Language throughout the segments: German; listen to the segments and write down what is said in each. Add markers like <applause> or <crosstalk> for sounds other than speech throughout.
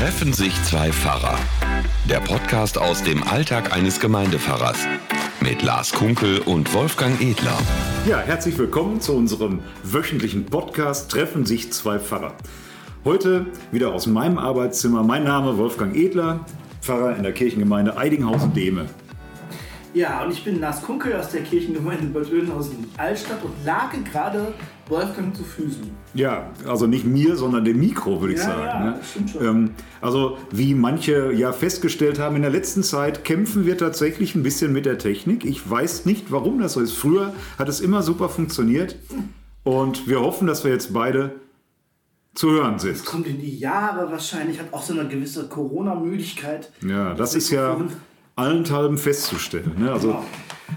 Treffen sich zwei Pfarrer. Der Podcast aus dem Alltag eines Gemeindepfarrers. Mit Lars Kunkel und Wolfgang Edler. Ja, herzlich willkommen zu unserem wöchentlichen Podcast Treffen sich zwei Pfarrer. Heute wieder aus meinem Arbeitszimmer. Mein Name Wolfgang Edler, Pfarrer in der Kirchengemeinde Eidinghausen-Dehme. Ja, und ich bin Lars Kunkel aus der Kirchengemeinde Bad Oeynhausen Altstadt und lag gerade Wolfgang zu Füßen. Ja, also nicht mir, sondern dem Mikro, würde ich Ja, sagen. ja, ne? das stimmt schon. Ähm, also, wie manche ja festgestellt haben, in der letzten Zeit kämpfen wir tatsächlich ein bisschen mit der Technik. Ich weiß nicht, warum das so ist. Früher hat es immer super funktioniert und wir hoffen, dass wir jetzt beide zu hören sind. Kommt in die Jahre wahrscheinlich, hat auch so eine gewisse Corona-Müdigkeit. Ja, das ist ja allenthalben festzustellen. Ne? Also Genau.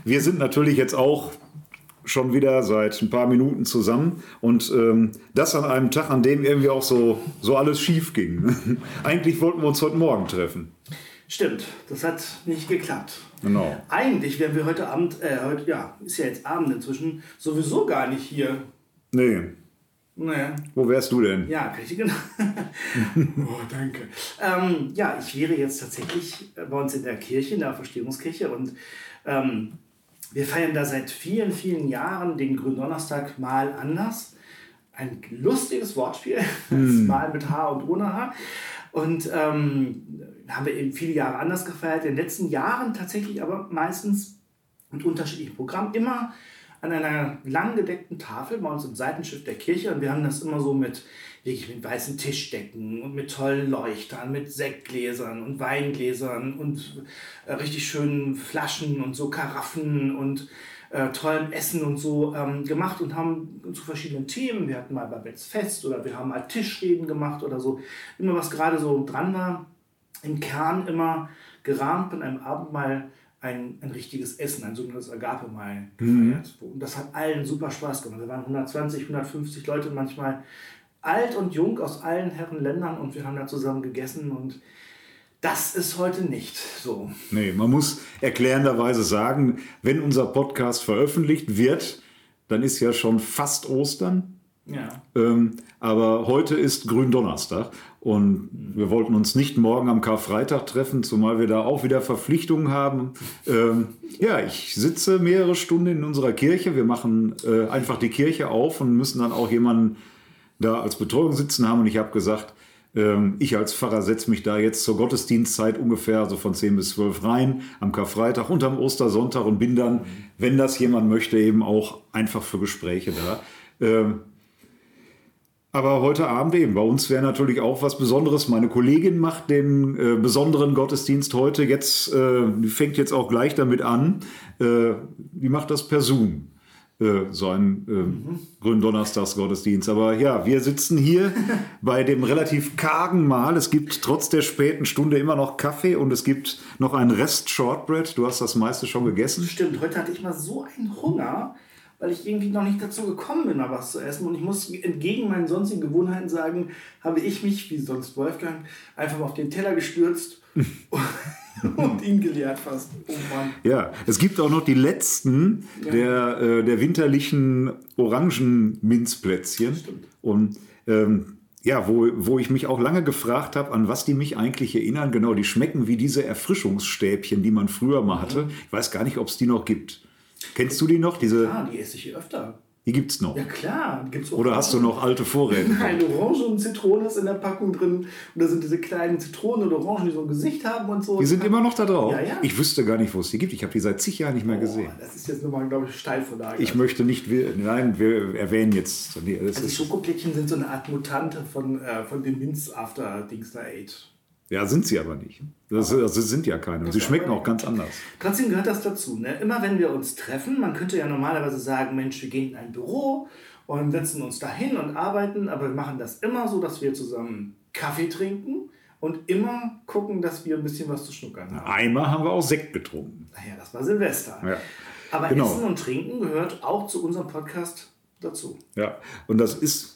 wir sind natürlich jetzt auch schon wieder seit ein paar Minuten zusammen und ähm, das an einem Tag, an dem irgendwie auch so, so alles schief ging. <laughs> Eigentlich wollten wir uns heute Morgen treffen. Stimmt, das hat nicht geklappt. Genau. Eigentlich wären wir heute Abend, äh, heute, ja, ist ja jetzt Abend inzwischen, sowieso gar nicht hier. Nee, Naja, wo wärst du denn? ja, richtig, genau. <laughs> oh, danke. Ähm, ja, ich wäre jetzt tatsächlich bei uns in der Kirche, in der Verstehungskirche und ähm, wir feiern da seit vielen, vielen Jahren den Gründonnerstag mal anders. Ein lustiges Wortspiel, <laughs> das mal mit H und ohne H. Und ähm, haben wir eben viele Jahre anders gefeiert. In den letzten Jahren tatsächlich aber meistens mit unterschiedlichen Programmen. Immer an einer lang gedeckten Tafel bei uns im Seitenschiff der Kirche. Und wir haben das immer so mit, wirklich mit weißen Tischdecken und mit tollen Leuchtern, mit Sektgläsern und Weingläsern und äh, richtig schönen Flaschen und so Karaffen und äh, tollem Essen und so ähm, gemacht und haben zu verschiedenen Themen. Wir hatten mal Babets Fest oder wir haben mal Tischreden gemacht oder so. Immer was gerade so dran war. Im Kern immer gerahmt mit einem Abendmahl ein, ein richtiges Essen, ein sogenanntes Agape-Mahl gefeiert. Und das hat allen super Spaß gemacht. Da waren 120, 150 Leute manchmal alt und jung aus allen Herren Ländern und wir haben da zusammen gegessen und das ist heute nicht so. Nee, man muss erklärenderweise sagen, wenn unser Podcast veröffentlicht wird, dann ist ja schon fast Ostern. Ja. Ähm, aber heute ist Gründonnerstag und wir wollten uns nicht morgen am Karfreitag treffen, zumal wir da auch wieder Verpflichtungen haben. Ähm, ja, ich sitze mehrere Stunden in unserer Kirche. Wir machen äh, einfach die Kirche auf und müssen dann auch jemanden da als Betreuung sitzen haben. Und ich habe gesagt, ähm, ich als Pfarrer setze mich da jetzt zur Gottesdienstzeit ungefähr so von 10 bis 12 rein am Karfreitag und am Ostersonntag und bin dann, wenn das jemand möchte, eben auch einfach für Gespräche da. Ähm, aber heute Abend eben. Bei uns wäre natürlich auch was Besonderes. Meine Kollegin macht den äh, besonderen Gottesdienst heute. Jetzt äh, fängt jetzt auch gleich damit an. Äh, die macht das per Zoom. Äh, so ein äh, Gründonnerstagsgottesdienst. Aber ja, wir sitzen hier <laughs> bei dem relativ kargen Mahl. Es gibt trotz der späten Stunde immer noch Kaffee und es gibt noch einen Rest Shortbread. Du hast das meiste schon gegessen. Stimmt, heute hatte ich mal so einen Hunger, weil ich irgendwie noch nicht dazu gekommen bin, mal was zu essen. Und ich muss entgegen meinen sonstigen Gewohnheiten sagen, habe ich mich, wie sonst Wolfgang, einfach auf den Teller gestürzt <laughs> und ihn geleert fast. Oh. Ja, es gibt auch noch die letzten der, äh, der winterlichen Orangenminzplätzchen. Stimmt. Und ähm, ja, wo, wo ich mich auch lange gefragt habe, an was die mich eigentlich erinnern. Genau, die schmecken wie diese Erfrischungsstäbchen, die man früher mal hatte. Ich weiß gar nicht, ob es die noch gibt. Kennst du die noch? Diese, Ah, die esse ich hier öfter. die gibt's noch. Ja klar, gibt's auch. Oder hast du noch alte Vorräte? <laughs> Nein, Orange und Zitrone ist in der Packung drin. Und da sind diese kleinen Zitronen oder Orangen, die so ein Gesicht haben und so. Die sind immer noch da drauf. Ja, ja. Ich wüsste gar nicht, wo es die gibt. Ich habe die seit zig Jahren nicht mehr gesehen. Oh, das ist jetzt nochmal, glaube ich, Steilvorlage. Ich möchte nicht, nein, wir erwähnen jetzt. Nee, Also Schokoplättchen sind so eine Art Mutante von, äh, von dem Minz After Dings da Age. Ja, sind sie aber nicht. Das, das sind ja keine. Und sie schmecken auch ganz anders. Trotzdem gehört das dazu. Ne? Immer wenn wir uns treffen, man könnte ja normalerweise sagen, Mensch, wir gehen in ein Büro und setzen uns dahin und arbeiten, aber wir machen das immer so, dass wir zusammen Kaffee trinken und immer gucken, dass wir ein bisschen was zu schnuckern haben. Einmal haben wir auch Sekt getrunken. Naja, das war Silvester. Ja. Aber Genau. Essen und Trinken gehört auch zu unserem Podcast dazu. Ja, und das ist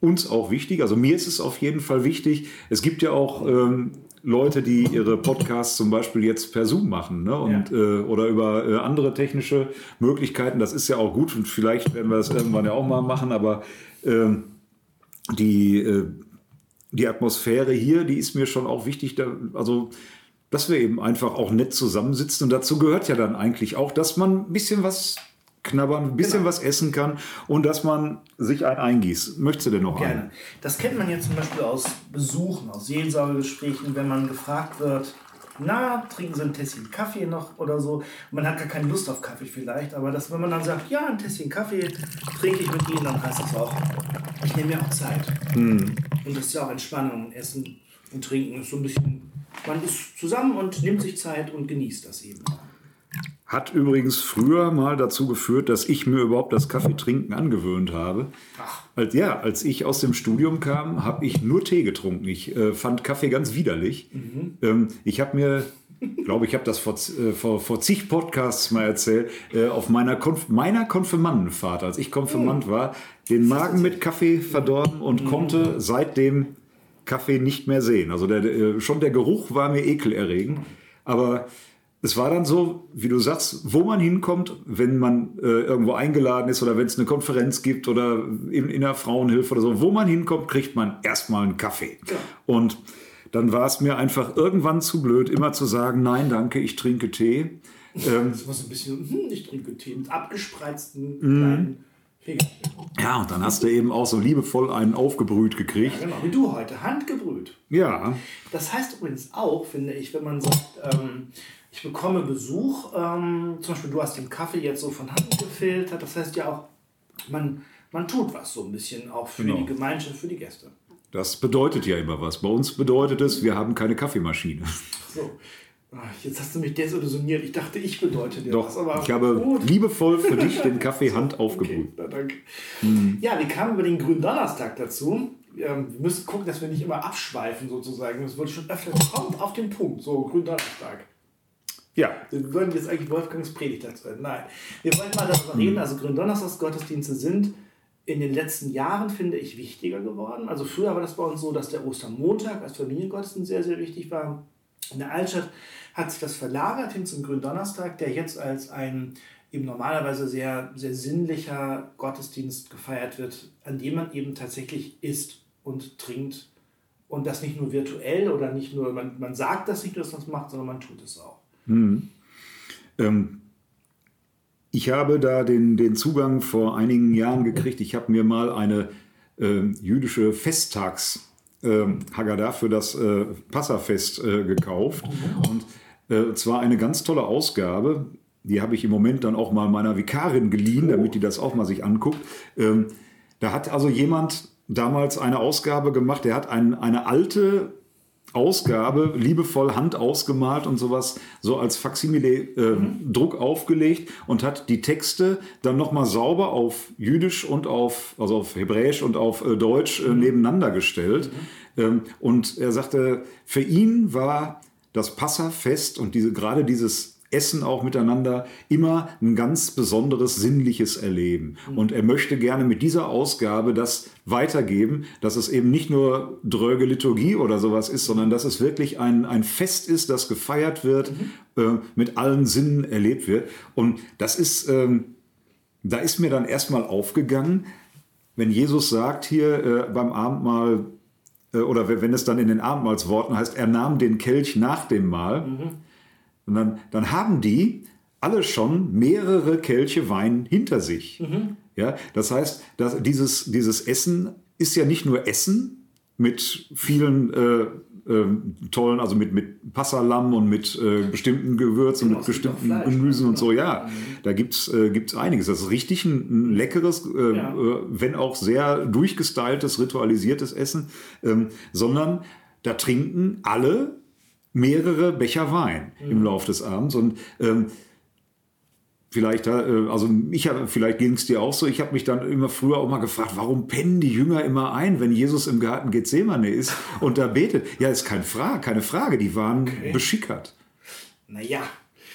uns auch wichtig. Also mir ist es auf jeden Fall wichtig. Es gibt ja auch ähm, Leute, die ihre Podcasts zum Beispiel jetzt per Zoom machen ne? und, Ja. äh, oder über äh, andere technische Möglichkeiten. Das ist ja auch gut und vielleicht werden wir das irgendwann ja auch mal machen, aber ähm, die, äh, die Atmosphäre hier, die ist mir schon auch wichtig. Da, also, dass wir eben einfach auch nett zusammensitzen. Und dazu gehört ja dann eigentlich auch, dass man ein bisschen was knabbern, ein bisschen genau. was essen kann und dass man sich ein eingießt. Möchtest du denn noch Gerne. Einen? Das kennt man jetzt zum Beispiel aus Besuchen, aus Seelsorgegesprächen, wenn man gefragt wird, na, trinken Sie ein Tässchen Kaffee noch oder so. Man hat gar keine Lust auf Kaffee vielleicht, aber das, wenn man dann sagt, ja, ein Tässchen Kaffee trinke ich mit Ihnen, dann heißt das auch, ich nehme mir auch Zeit. Hm. Und das ist ja auch Entspannung. Essen und Trinken ist so ein bisschen, man ist zusammen und nimmt sich Zeit und genießt das eben. Hat übrigens früher mal dazu geführt, dass ich mir überhaupt das Kaffeetrinken angewöhnt habe. Ach. Als, ja, als ich aus dem Studium kam, habe ich nur Tee getrunken. Ich äh, fand Kaffee ganz widerlich. Mhm. Ähm, ich habe mir, glaube ich, habe das vor, äh, vor, vor zig Podcasts mal erzählt, äh, auf meiner, Konf meiner Konfirmandenfahrt, als ich Konfirmand mhm. war, den Magen mit Kaffee verdorben und mhm. konnte seitdem Kaffee nicht mehr sehen. Also der, der, schon der Geruch war mir ekelerregend. Aber es war dann so, wie du sagst, wo man hinkommt, wenn man äh, irgendwo eingeladen ist oder wenn es eine Konferenz gibt oder in, in der Frauenhilfe oder so, wo man hinkommt, kriegt man erstmal einen Kaffee. Ja. Und dann war es mir einfach irgendwann zu blöd, immer zu sagen, nein, danke, ich trinke Tee. Ähm, das war so ein bisschen, hm, ich trinke Tee mit abgespreizten mm. kleinen Ja, und dann hast du eben auch so liebevoll einen aufgebrüht gekriegt. Ja, genau, wie du heute, handgebrüht. Ja. Das heißt übrigens auch, finde ich, wenn man sagt, ähm, ich bekomme Besuch, ähm, zum Beispiel du hast den Kaffee jetzt so von Hand gefiltert, das heißt ja auch, man, man tut was so ein bisschen auch für genau. die Gemeinschaft, für die Gäste. Das bedeutet ja immer was. Bei uns bedeutet es, wir haben keine Kaffeemaschine. So. Ah, jetzt hast du mich desillusioniert. Ich dachte, ich bedeute dir Doch, was. Aber ich habe gut. liebevoll für dich den Kaffee <laughs> Hand aufgebrüht. Okay, danke. Mhm. Ja, wir kamen über den Gründonnerstag dazu. Ähm, wir müssen gucken, dass wir nicht immer abschweifen sozusagen. Das wurde schon öfter. Kommt auf den Punkt. So, Gründonnerstag. Ja. Wir würden jetzt eigentlich Wolfgangs Predigt dazu Nein. Wir wollen mal darüber reden. Also Gründonnerstagsgottesdienste sind in den letzten Jahren, finde ich, wichtiger geworden. Also früher war das bei uns so, dass der Ostermontag als Familiengottesdienst sehr, sehr wichtig war. In der Altstadt hat sich das verlagert hin zum Gründonnerstag, der jetzt als ein eben normalerweise sehr, sehr sinnlicher Gottesdienst gefeiert wird, an dem man eben tatsächlich isst und trinkt. Und das nicht nur virtuell oder nicht nur, man, man sagt das nicht nur, dass man es macht, sondern man tut es auch. Hm. Ähm, ich habe da den, den Zugang vor einigen Jahren gekriegt. Ich habe mir mal eine äh, jüdische Festtags- äh, Haggadah für das äh, Passafest äh, gekauft. Und äh, zwar eine ganz tolle Ausgabe. Die habe ich im Moment dann auch mal meiner Vikarin geliehen, damit die das auch mal sich anguckt. Ähm, da hat also jemand damals eine Ausgabe gemacht, der hat ein, eine alte Ausgabe, liebevoll Hand ausgemalt und sowas, so als Faksimile-Druck äh, mhm. aufgelegt und hat die Texte dann nochmal sauber auf Jüdisch und auf, also auf Hebräisch und auf äh, Deutsch äh, mhm. nebeneinander gestellt. Mhm. Ähm, und er sagte, für ihn war das Passafest und diese, gerade dieses Essen auch miteinander immer ein ganz besonderes sinnliches Erleben. Mhm. Und er möchte gerne mit dieser Ausgabe das weitergeben, dass es eben nicht nur dröge Liturgie oder sowas ist, sondern dass es wirklich ein, ein Fest ist, das gefeiert wird, mhm. äh, mit allen Sinnen erlebt wird. Und das ist, ähm, da ist mir dann erstmal aufgegangen, wenn Jesus sagt hier äh, beim Abendmahl, äh, oder wenn es dann in den Abendmahlsworten heißt, er nahm den Kelch nach dem Mahl. Mhm und dann, dann haben die alle schon mehrere Kelche Wein hinter sich. Mhm. Ja, das heißt, dass dieses, dieses Essen ist ja nicht nur Essen mit vielen äh, äh, tollen, also mit, mit Passalam und mit äh, bestimmten Gewürzen und mit bestimmten Gemüsen und so. Ja, mhm. da gibt es äh, gibt's einiges. Das ist richtig ein, ein leckeres, äh, ja. Äh, wenn auch sehr durchgestyltes, ritualisiertes Essen, ähm, sondern da trinken alle mehrere Becher Wein mhm. im Laufe des Abends. Und ähm, vielleicht, äh, also ich hab, vielleicht ging es dir auch so, ich habe mich dann immer früher auch mal gefragt, warum pennen die Jünger immer ein, wenn Jesus im Garten Gethsemane ist und da betet? Ja, ist kein Frage, keine Frage, die waren okay. beschickert. Naja.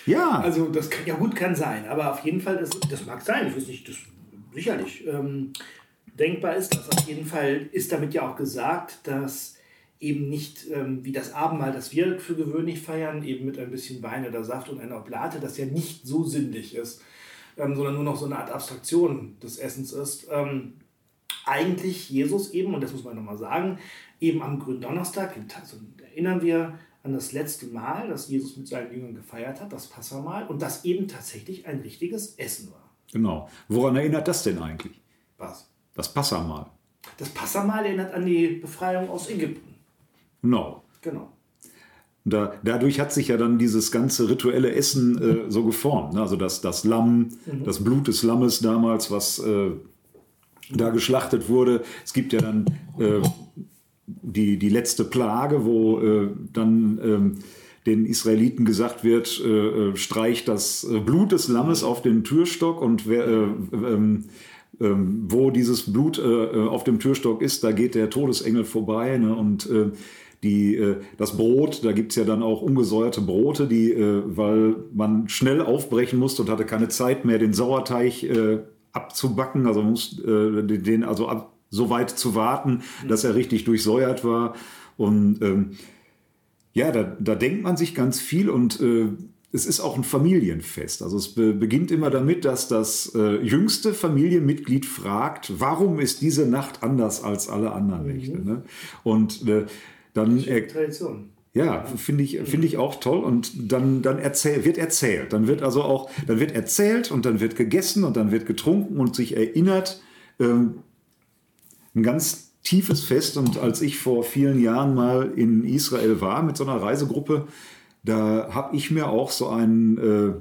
Ja. Also das kann, ja gut kann sein, aber auf jeden Fall, das, das mag sein, ich weiß nicht, das sicherlich. Ähm, denkbar ist das. Auf jeden Fall ist damit ja auch gesagt, dass eben nicht ähm, wie das Abendmahl, das wir für gewöhnlich feiern, eben mit ein bisschen Wein oder Saft und einer Oblate, das ja nicht so sinnlich ist, ähm, sondern nur noch so eine Art Abstraktion des Essens ist. Ähm, eigentlich Jesus eben, und das muss man nochmal sagen, eben am Gründonnerstag, also erinnern wir an das letzte Mal, das Jesus mit seinen Jüngern gefeiert hat, das Passamal, und das eben tatsächlich ein richtiges Essen war. Genau. Woran erinnert das denn eigentlich? Was? Das Passamal. Das Passamal erinnert an die Befreiung aus Ägypten. Genau. Genau. Da, dadurch hat sich ja dann dieses ganze rituelle Essen äh, so geformt. Ne? Also das, das Lamm, mhm. das Blut des Lammes damals, was äh, da geschlachtet wurde. Es gibt ja dann äh, die, die letzte Plage, wo äh, dann ähm, den Israeliten gesagt wird, äh, äh, streicht das Blut des Lammes auf den Türstock und wer, ähm, ähm, wo dieses Blut auf dem Türstock ist, da geht der Todesengel vorbei. Ne? Und die, äh, das Brot, da gibt es ja dann auch ungesäuerte Brote, die, äh, weil man schnell aufbrechen musste und hatte keine Zeit mehr, den Sauerteig äh, abzubacken, also muss äh, den also ab, so weit zu warten, dass er richtig durchsäuert war. Und ähm, ja, da, da denkt man sich ganz viel und es ist auch ein Familienfest. Also es be beginnt immer damit, dass das äh, jüngste Familienmitglied fragt, warum ist diese Nacht anders als alle anderen Nächte? Mhm. Ne? Und äh, dann Tradition. Ja, finde ich, finde ich auch toll. Und dann, dann erzähl, wird erzählt. Dann wird also auch, dann wird erzählt und dann wird gegessen und dann wird getrunken und sich erinnert. Ähm, ein ganz tiefes Fest. Und als ich vor vielen Jahren mal in Israel war mit so einer Reisegruppe, da habe ich mir auch so einen äh, äh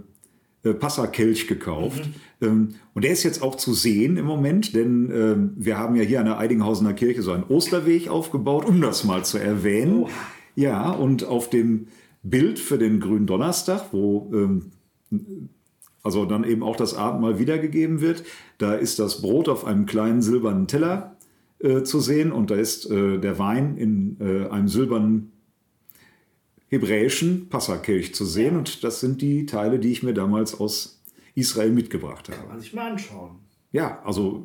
Passakelch gekauft. Mhm. Ähm, und der ist jetzt auch zu sehen im Moment, denn äh, wir haben ja hier an der Eidinghausener Kirche so einen Osterweg aufgebaut, um das mal zu erwähnen. Oh. Ja, und auf dem Bild für den grünen Donnerstag, wo ähm, also dann eben auch das Abendmahl wiedergegeben wird, da ist das Brot auf einem kleinen silbernen Teller äh, zu sehen und da ist äh, der Wein in äh, einem silbernen hebräischen Passakelch zu sehen. Und das sind die Teile, die ich mir damals aus Israel mitgebracht habe. Kann man sich mal anschauen. Ja, also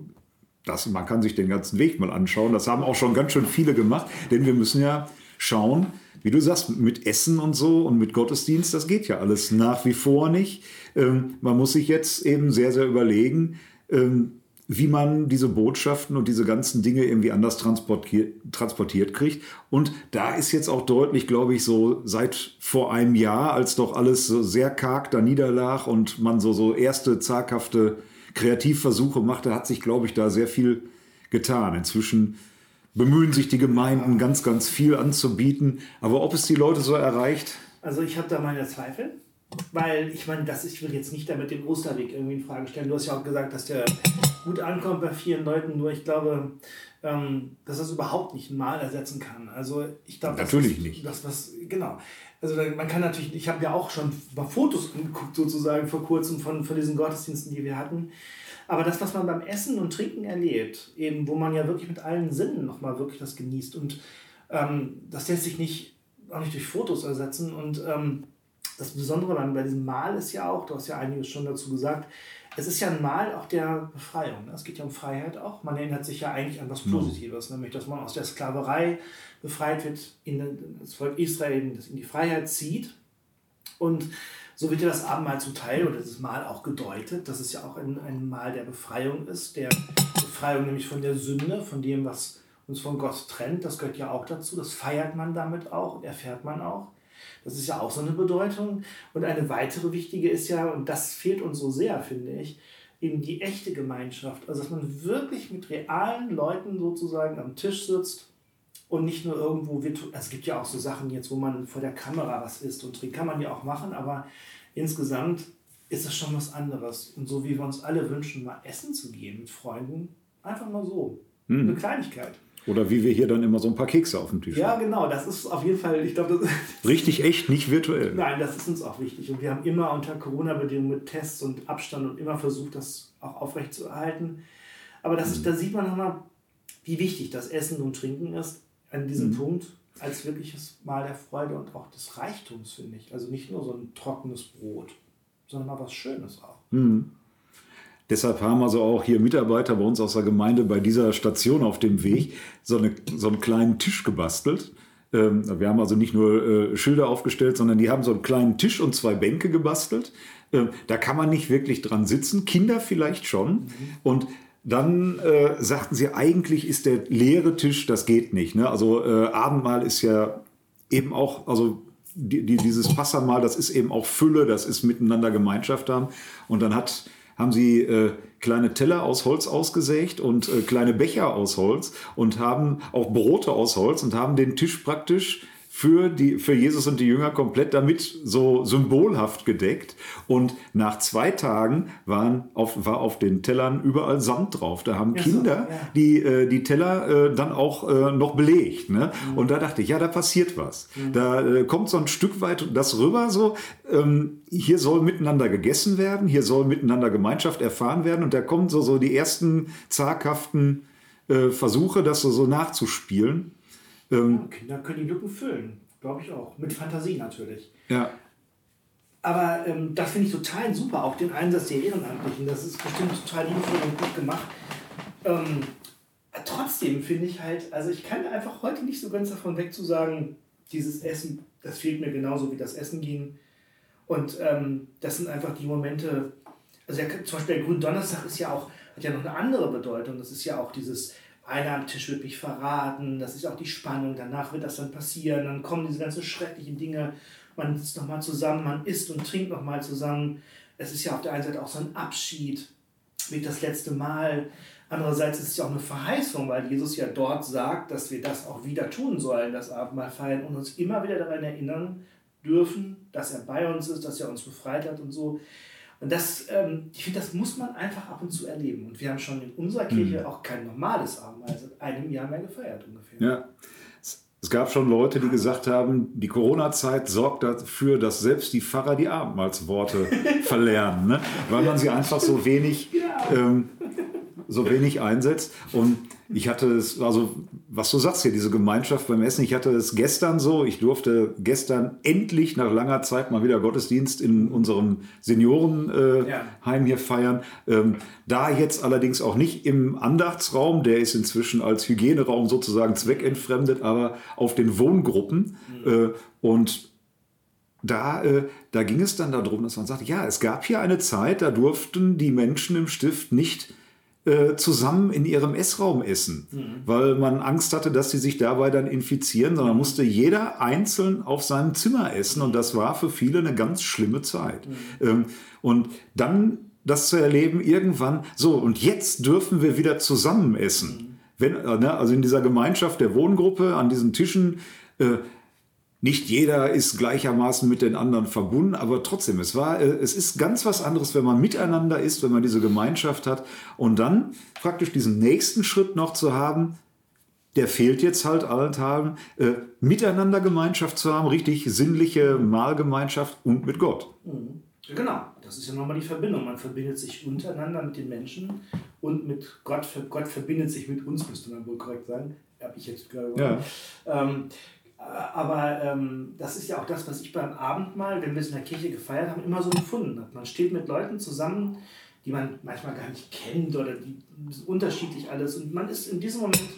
das, man kann sich den ganzen Weg mal anschauen. Das haben auch schon ganz schön viele gemacht, denn wir müssen ja schauen, wie du sagst, mit Essen und so und mit Gottesdienst, das geht ja alles nach wie vor nicht. Ähm, man muss sich jetzt eben sehr, sehr überlegen, ähm, wie man diese Botschaften und diese ganzen Dinge irgendwie anders transportiert, transportiert kriegt. Und da ist jetzt auch deutlich, glaube ich, so seit vor einem Jahr, als doch alles so sehr karg da niederlag und man so, so erste zaghafte Kreativversuche machte, hat sich, glaube ich, da sehr viel getan. Inzwischen bemühen sich die Gemeinden ganz, ganz viel anzubieten. Aber ob es die Leute so erreicht? Also ich habe da meine Zweifel. Weil ich meine, das ich will jetzt nicht damit den Osterweg irgendwie in Frage stellen. Du hast ja auch gesagt, dass der gut ankommt bei vielen Leuten, nur ich glaube, ähm, dass das überhaupt nicht ein Mal ersetzen kann. Also ich glaube, natürlich das, nicht. Das was genau. Also man kann natürlich, ich habe ja auch schon mal Fotos angeguckt sozusagen vor kurzem von, von diesen Gottesdiensten, die wir hatten. Aber das, was man beim Essen und Trinken erlebt, eben wo man ja wirklich mit allen Sinnen nochmal wirklich das genießt und ähm, das lässt sich nicht auch nicht durch Fotos ersetzen und ähm, das Besondere bei diesem Mal ist ja auch, du hast ja einiges schon dazu gesagt, es ist ja ein Mal auch der Befreiung. Ne? Es geht ja um Freiheit auch. Man erinnert sich ja eigentlich an was mhm. Positives, mhm. nämlich dass man aus der Sklaverei befreit wird, in das Volk Israel das in die Freiheit zieht. Und so wird ja das Abendmahl zum Teil oder dieses Mal auch gedeutet, dass es ja auch ein, ein Mal der Befreiung ist, der Befreiung nämlich von der Sünde, von dem, was uns von Gott trennt. Das gehört ja auch dazu. Das feiert man damit auch und erfährt man auch. Das ist ja auch so eine Bedeutung. Und eine weitere wichtige ist ja, und das fehlt uns so sehr, finde ich, eben die echte Gemeinschaft. Also, dass man wirklich mit realen Leuten sozusagen am Tisch sitzt und nicht nur irgendwo virtuell. Also es gibt ja auch so Sachen jetzt, wo man vor der Kamera was isst und trinkt, kann man ja auch machen, aber insgesamt ist das schon was anderes. Und so wie wir uns alle wünschen, mal essen zu gehen mit Freunden, einfach mal so. Mhm. Eine Kleinigkeit. Oder wie wir hier dann immer so ein paar Kekse auf dem Tisch ja, haben. Ja, genau, das ist auf jeden Fall, ich glaube, <laughs> Richtig echt, nicht virtuell. Nein, das ist uns auch wichtig. Und wir haben immer unter Corona-Bedingungen mit Tests und Abstand und immer versucht, das auch aufrechtzuerhalten. Aber das, mhm. da sieht man nochmal, wie wichtig das Essen und Trinken ist an diesem mhm. Punkt als wirkliches Mal der Freude und auch des Reichtums, finde ich. Also nicht nur so ein trockenes Brot, sondern mal was Schönes auch. Mhm. Deshalb haben also auch hier Mitarbeiter bei uns aus der Gemeinde bei dieser Station auf dem Weg so, eine, so einen kleinen Tisch gebastelt. Ähm, wir haben also nicht nur äh, Schilder aufgestellt, sondern die haben so einen kleinen Tisch und zwei Bänke gebastelt. Ähm, da kann man nicht wirklich dran sitzen, Kinder vielleicht schon. Mhm. Und dann äh, sagten sie, eigentlich ist der leere Tisch, das geht nicht. Ne? Also äh, Abendmahl ist ja eben auch, also die, die, dieses Passamal, das ist eben auch Fülle, das ist miteinander Gemeinschaft haben. Und dann hat, haben sie äh, kleine Teller aus Holz ausgesägt und äh, kleine Becher aus Holz und haben auch Brote aus Holz und haben den Tisch praktisch für, die, für Jesus und die Jünger komplett damit so symbolhaft gedeckt. Und nach zwei Tagen waren auf, war auf den Tellern überall Sand drauf. Da haben ja, Kinder so, ja. die, äh, die Teller äh, dann auch äh, noch belegt. Ne? Mhm. Und da dachte ich, ja, da passiert was. Mhm. Da äh, kommt so ein Stück weit das rüber, so, ähm, hier soll miteinander gegessen werden, hier soll miteinander Gemeinschaft erfahren werden. Und da kommen so, so die ersten zaghaften äh, Versuche, das so, so nachzuspielen. Ähm, ja, Kinder können die Lücken füllen, glaube ich auch. Mit Fantasie natürlich. Ja. Aber ähm, das finde ich total super, auch den Einsatz der Ehrenamtlichen. Das ist bestimmt total liebevoll und gut gemacht. Ähm, trotzdem finde ich halt, also ich kann einfach heute nicht so ganz davon weg zu sagen, dieses Essen, das fehlt mir genauso wie das Essen gehen. Und ähm, das sind einfach die Momente, also der, zum Beispiel der Gründonnerstag ist ja auch, hat ja noch eine andere Bedeutung. Das ist ja auch dieses einer am Tisch wird mich verraten, das ist auch die Spannung, danach wird das dann passieren, dann kommen diese ganzen schrecklichen Dinge, man sitzt nochmal zusammen, man isst und trinkt nochmal zusammen. Es ist ja auf der einen Seite auch so ein Abschied, wie das letzte Mal. Andererseits ist es ja auch eine Verheißung, weil Jesus ja dort sagt, dass wir das auch wieder tun sollen, das Abendmahl feiern und uns immer wieder daran erinnern dürfen, dass er bei uns ist, dass er uns befreit hat und so. Und das, ähm, ich finde, das muss man einfach ab und zu erleben. Und wir haben schon in unserer Kirche mhm. auch kein normales Abendmahl seit einem Jahr mehr gefeiert ungefähr. Ja. Es gab schon Leute, die gesagt haben, die Corona-Zeit sorgt dafür, dass selbst die Pfarrer die Abendmahlsworte <laughs> verlernen, ne? weil man sie einfach so wenig, ähm, so wenig einsetzt. Und ich hatte es, also was du sagst hier, diese Gemeinschaft beim Essen, ich hatte es gestern so, ich durfte gestern endlich nach langer Zeit mal wieder Gottesdienst in unserem Seniorenheim äh, ja. hier feiern. Ähm, da jetzt allerdings auch nicht im Andachtsraum, der ist inzwischen als Hygieneraum sozusagen zweckentfremdet, aber auf den Wohngruppen. Mhm. Äh, und da, äh, da ging es dann darum, dass man sagt, ja, es gab hier eine Zeit, da durften die Menschen im Stift nicht äh, zusammen in ihrem Essraum essen, mhm. weil man Angst hatte, dass sie sich dabei dann infizieren, sondern mhm. musste jeder einzeln auf seinem Zimmer essen und das war für viele eine ganz schlimme Zeit. Mhm. Ähm, und dann das zu erleben, irgendwann, so, und jetzt dürfen wir wieder zusammen essen. Mhm. Wenn, äh, ne, also in dieser Gemeinschaft der Wohngruppe, an diesen Tischen, äh, nicht jeder ist gleichermaßen mit den anderen verbunden, aber trotzdem, es war, äh, es ist ganz was anderes, wenn man miteinander ist, wenn man diese Gemeinschaft hat und dann praktisch diesen nächsten Schritt noch zu haben, der fehlt jetzt halt allenthalben, äh, miteinander Gemeinschaft zu haben, richtig sinnliche Mahlgemeinschaft und mit Gott. Mhm. Genau, das ist ja nochmal die Verbindung. Man verbindet sich untereinander mit den Menschen und mit Gott. Gott verbindet sich mit uns, müsste man wohl korrekt sagen. Habe ich jetzt gerade gesagt. Ja. Ähm, aber ähm, das ist ja auch das, was ich beim Abendmahl, wenn wir es in der Kirche gefeiert haben, immer so empfunden habe. Man steht mit Leuten zusammen, die man manchmal gar nicht kennt oder die unterschiedlich alles. Und man ist in diesem Moment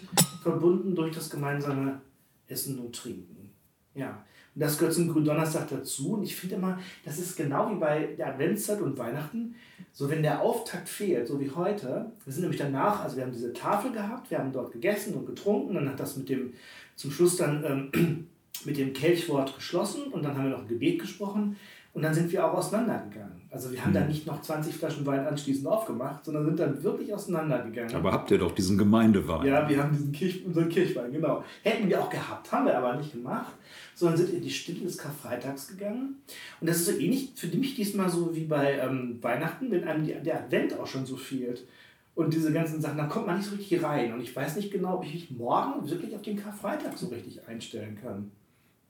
verbunden durch das gemeinsame Essen und Trinken. Ja. Und das gehört zum Gründonnerstag dazu. Und ich finde immer, das ist genau wie bei der Adventszeit und Weihnachten. So, wenn der Auftakt fehlt, so wie heute, wir sind nämlich danach, also wir haben diese Tafel gehabt, wir haben dort gegessen und getrunken, dann hat das mit dem zum Schluss dann ähm, <clears throat> mit dem Kelchwort geschlossen und dann haben wir noch ein Gebet gesprochen und dann sind wir auch auseinandergegangen. Also wir haben mhm. dann nicht noch 20 Flaschen Wein anschließend aufgemacht, sondern sind dann wirklich auseinandergegangen. Aber habt ihr doch diesen Gemeindewein? Ja, wir haben diesen Kirch, unseren Kirchwein, genau. Hätten wir auch gehabt, haben wir aber nicht gemacht, sondern sind in die Stille des Karfreitags gegangen. Und das ist so ähnlich für mich diesmal so wie bei ähm, Weihnachten, wenn einem die, der Advent auch schon so fehlt und diese ganzen Sachen, dann kommt man nicht so richtig rein. Und ich weiß nicht genau, ob ich mich morgen wirklich auf den Karfreitag so richtig einstellen kann.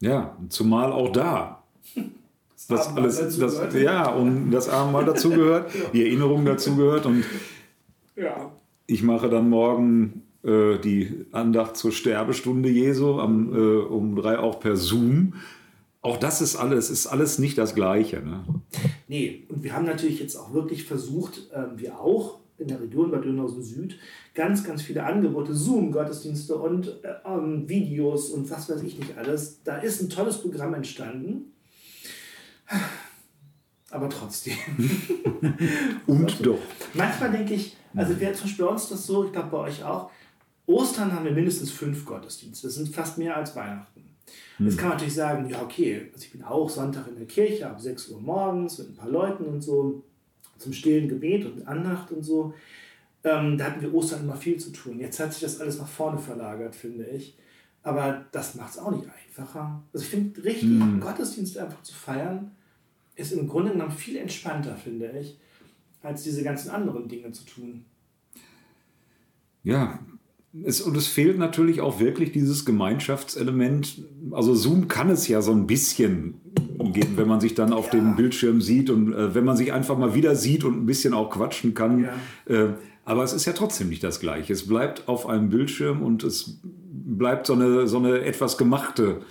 Ja, zumal auch da. <laughs> Das, das alles, das, ja, und das Abendmahl dazu <laughs> gehört, ja. die Erinnerung dazu gehört. Und ja. ich mache dann morgen äh, die Andacht zur Sterbestunde Jesu am, äh, um drei auch per Zoom. Auch das ist alles, ist alles nicht das Gleiche. Ne? Nee, und wir haben natürlich jetzt auch wirklich versucht, äh, wir auch, in der Region Bad Dönhausen Süd ganz, ganz viele Angebote, Zoom-Gottesdienste und äh, ähm, Videos und was weiß ich nicht alles. Da ist ein tolles Programm entstanden. aber trotzdem. <laughs> Und doch. Manchmal denke ich, also wäre zum Beispiel bei uns das so, ich glaube bei euch auch, Ostern haben wir mindestens fünf Gottesdienste. Das sind fast mehr als Weihnachten. Jetzt kann man natürlich sagen, ja, okay, also ich bin auch Sonntag in der Kirche ab 6 Uhr morgens mit ein paar Leuten und so, zum stillen Gebet und Andacht und so. Ähm, da hatten wir Ostern immer viel zu tun. Jetzt hat sich das alles nach vorne verlagert, finde ich. Aber das macht es auch nicht einfacher. Also ich finde, richtig Gottesdienst einfach zu feiern, ist im Grunde genommen viel entspannter, finde ich, als diese ganzen anderen Dinge zu tun. Ja, es, und es fehlt natürlich auch wirklich dieses Gemeinschaftselement. Also Zoom kann es ja so ein bisschen geben, wenn man sich dann auf Ja. dem Bildschirm sieht und äh, wenn man sich einfach mal wieder sieht und ein bisschen auch quatschen kann. Ja. Äh, aber es ist ja trotzdem nicht das Gleiche. Es bleibt auf einem Bildschirm und es bleibt so eine, so eine etwas gemachte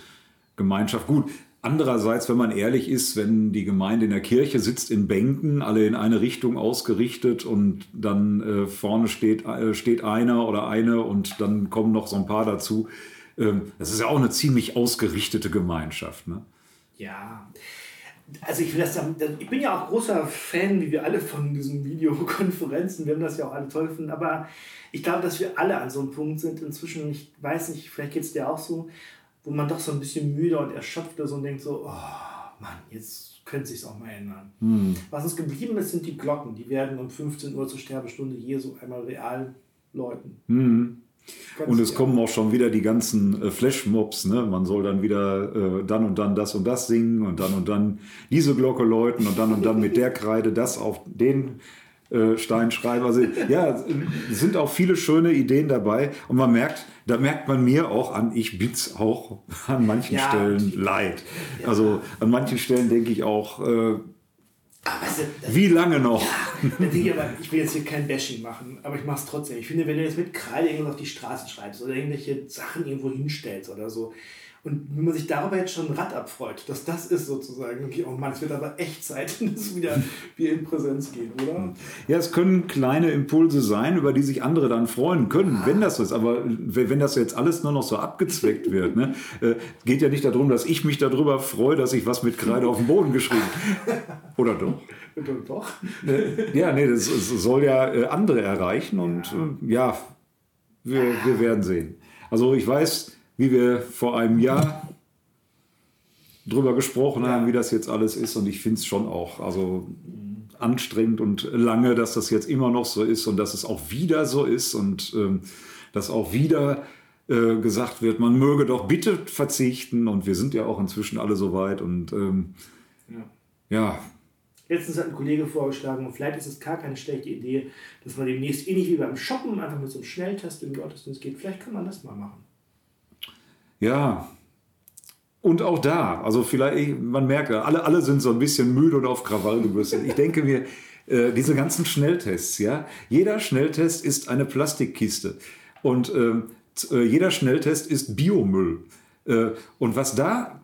Gemeinschaft. Gut, andererseits, wenn man ehrlich ist, wenn die Gemeinde in der Kirche sitzt in Bänken, alle in eine Richtung ausgerichtet und dann äh, vorne steht, äh, steht einer oder eine und dann kommen noch so ein paar dazu. Ähm, das ist ja auch eine ziemlich ausgerichtete Gemeinschaft. Ne? Ja. Also ich will das ja, ich bin ja auch großer Fan, wie wir alle von diesen Videokonferenzen, wir haben das ja auch alle toll gefunden, aber ich glaube, dass wir alle an so einem Punkt sind inzwischen, ich weiß nicht, vielleicht geht es dir auch so, wo man doch so ein bisschen müde und erschöpft ist und denkt so, oh Mann, jetzt könnte sich auch mal ändern. Was uns geblieben ist, sind die Glocken, die werden um 15 Uhr zur Sterbestunde Jesu einmal real läuten. Ganz Und es kommen auch schon wieder die ganzen äh, Flashmobs. Ne? Man soll dann wieder äh, dann und dann das und das singen und dann und dann diese Glocke läuten und dann und dann mit der <laughs> Kreide das auf den äh, Stein schreiben. Also ja, es sind auch viele schöne Ideen dabei. Und man merkt, da merkt man mir auch an, ich bin's auch an manchen Ja. Stellen leid. Also an manchen Stellen denke ich auch, äh, Das wie lange noch? Aber, ich will jetzt hier kein Bashing machen, aber ich mache es trotzdem. Ich finde, wenn du jetzt mit Kreide irgendwas auf die Straße schreibst oder irgendwelche Sachen irgendwo hinstellst oder so, und wenn man sich darüber jetzt schon ein Rad abfreut, dass das ist sozusagen, okay, oh Mann, es wird aber echt Zeit, <laughs> dass wieder wir in Präsenz gehen, oder? Ja, es können kleine Impulse sein, über die sich andere dann freuen können, wenn das so ist. Aber wenn das jetzt alles nur noch so abgezweckt wird, ne, äh, geht ja nicht darum, dass ich mich darüber freue, dass ich was mit Kreide auf dem Boden geschrieben Oder doch? Und doch. Äh, Ja, nee, das, soll ja äh, andere erreichen und ja, wir, wir werden sehen. Also ich weiß, wie wir vor einem Jahr drüber gesprochen haben, wie das jetzt alles ist und ich finde es schon auch, also anstrengend und lange, dass das jetzt immer noch so ist und dass es auch wieder so ist und ähm, dass auch wieder äh, gesagt wird, man möge doch bitte verzichten und wir sind ja auch inzwischen alle so weit und ähm, Ja. ja, Letztens hat ein Kollege vorgeschlagen, und vielleicht ist es gar keine schlechte Idee, dass man demnächst ähnlich wie beim Shoppen einfach mit so einem Schnelltest im Gottesdienst geht. Vielleicht kann man das mal machen. Ja. Und auch da, also vielleicht, man merkt, alle, alle sind so ein bisschen müde und auf Krawall gebürstet. Ich denke mir, äh, diese ganzen Schnelltests, ja, jeder Schnelltest ist eine Plastikkiste und ähm, äh, jeder Schnelltest ist Biomüll. Äh, und was da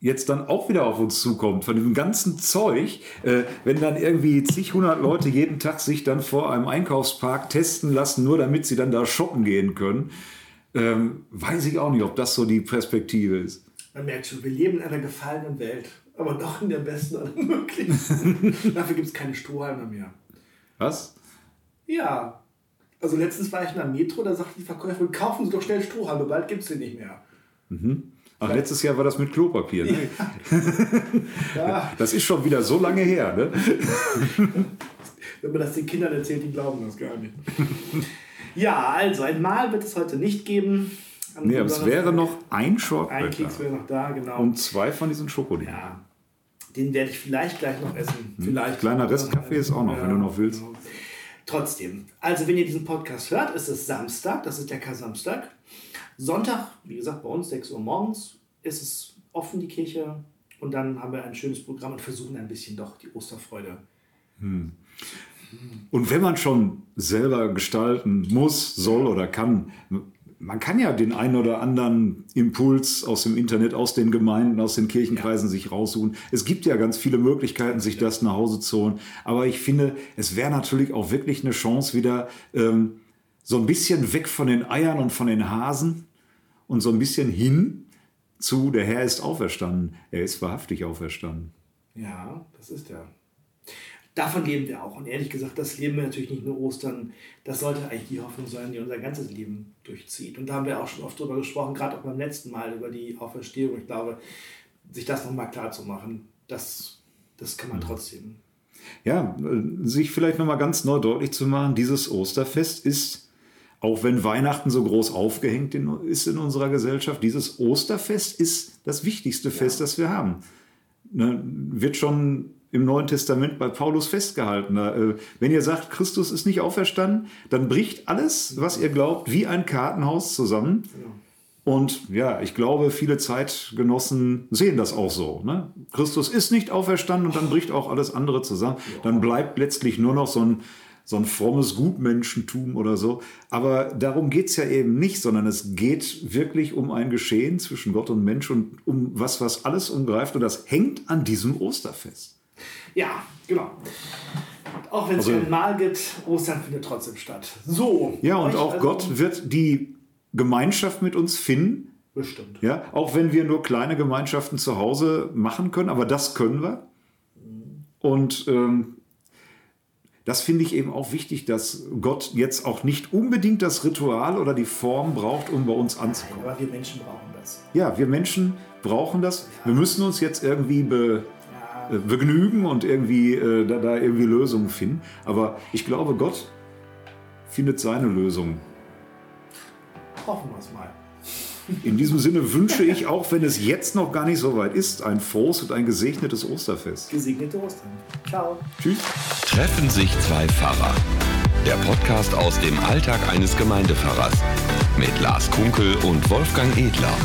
jetzt dann auch wieder auf uns zukommt, von diesem ganzen Zeug, äh, wenn dann irgendwie zig hundert Leute jeden Tag sich dann vor einem Einkaufspark testen lassen, nur damit sie dann da shoppen gehen können, ähm, weiß ich auch nicht, ob das so die Perspektive ist. Man merkt schon, wir leben in einer gefallenen Welt, aber doch in der besten aller <laughs> möglichen. Dafür gibt es keine Strohhalme mehr. Was? Ja. Also letztens war ich in der Metro, da sagte die Verkäuferin, kaufen Sie doch schnell Strohhalme, bald gibt es sie nicht mehr. Ach, letztes Jahr war das mit Klopapier. Ne? Ja, <laughs> Das ist schon wieder so lange her. Ne? <laughs> wenn man das den Kindern erzählt, die glauben das gar nicht. Ja, also ein Mal wird es heute nicht geben. Am Nee, aber es wäre noch ein Ein Shortbread Keks wäre noch da, genau. und zwei von diesen Schokodingen. ja, den werde ich vielleicht gleich noch essen. Vielleicht. Kleiner Restkaffee ist auch noch, wenn du noch willst. genau. Trotzdem, also wenn ihr diesen Podcast hört, ist es Samstag, das ist der Kar-Samstag. Sonntag, wie gesagt, bei uns 6 Uhr morgens ist es offen, die Kirche. Und dann haben wir ein schönes Programm und versuchen ein bisschen doch die Osterfreude. Und wenn man schon selber gestalten muss, soll oder kann, man kann ja den einen oder anderen Impuls aus dem Internet, aus den Gemeinden, aus den Kirchenkreisen sich raussuchen. Es gibt ja ganz viele Möglichkeiten, sich das nach Hause zu holen. Aber ich finde, es wäre natürlich auch wirklich eine Chance, wieder ähm, so ein bisschen weg von den Eiern und von den Hasen und so ein bisschen hin zu, der Herr ist auferstanden. Er ist wahrhaftig auferstanden. Ja, das ist er. Davon leben wir auch. Und ehrlich gesagt, das leben wir natürlich nicht nur Ostern. Das sollte eigentlich die Hoffnung sein, die unser ganzes Leben durchzieht. Und da haben wir auch schon oft drüber gesprochen, gerade auch beim letzten Mal über die Auferstehung. Ich glaube, sich das nochmal klar zu machen, das, das kann man trotzdem. Ja, äh, sich vielleicht nochmal ganz neu deutlich zu machen, dieses Osterfest ist, auch wenn Weihnachten so groß aufgehängt ist in unserer Gesellschaft, dieses Osterfest ist das wichtigste Fest, das wir haben. Ne, wird schon im Neuen Testament bei Paulus festgehalten. Äh, wenn ihr sagt, Christus ist nicht auferstanden, dann bricht alles, was ihr glaubt, wie ein Kartenhaus zusammen. Und ja, ich glaube, viele Zeitgenossen sehen das auch so. Ne? Christus ist nicht auferstanden und dann bricht auch alles andere zusammen. Dann bleibt letztlich nur noch so ein, so ein frommes Gutmenschentum oder so. Aber darum geht es ja eben nicht, sondern es geht wirklich um ein Geschehen zwischen Gott und Mensch und um was, was alles umgreift. Und das hängt an diesem Osterfest. Ja, genau. Auch wenn es also, ein Mal gibt, Ostern findet trotzdem statt. So. Ja, und auch also, Gott wird die Gemeinschaft mit uns finden. Bestimmt. Ja, auch wenn wir nur kleine Gemeinschaften zu Hause machen können, aber das können wir. Und ähm, das finde ich eben auch wichtig, dass Gott jetzt auch nicht unbedingt das Ritual oder die Form braucht, um bei uns anzukommen. aber wir Menschen brauchen das. Ja, wir Menschen brauchen das. Ja. Wir müssen uns jetzt irgendwie be, begnügen und irgendwie äh, da, da irgendwie Lösungen finden. Aber ich glaube, Gott findet seine Lösung. Hoffen wir es mal. In diesem Sinne wünsche ich, auch wenn es jetzt noch gar nicht so weit ist, ein frohes und ein gesegnetes Osterfest. Gesegnete Ostern. Ciao. Tschüss. Treffen sich zwei Pfarrer. Der Podcast aus dem Alltag eines Gemeindepfarrers. Mit Lars Kunkel und Wolfgang Edler.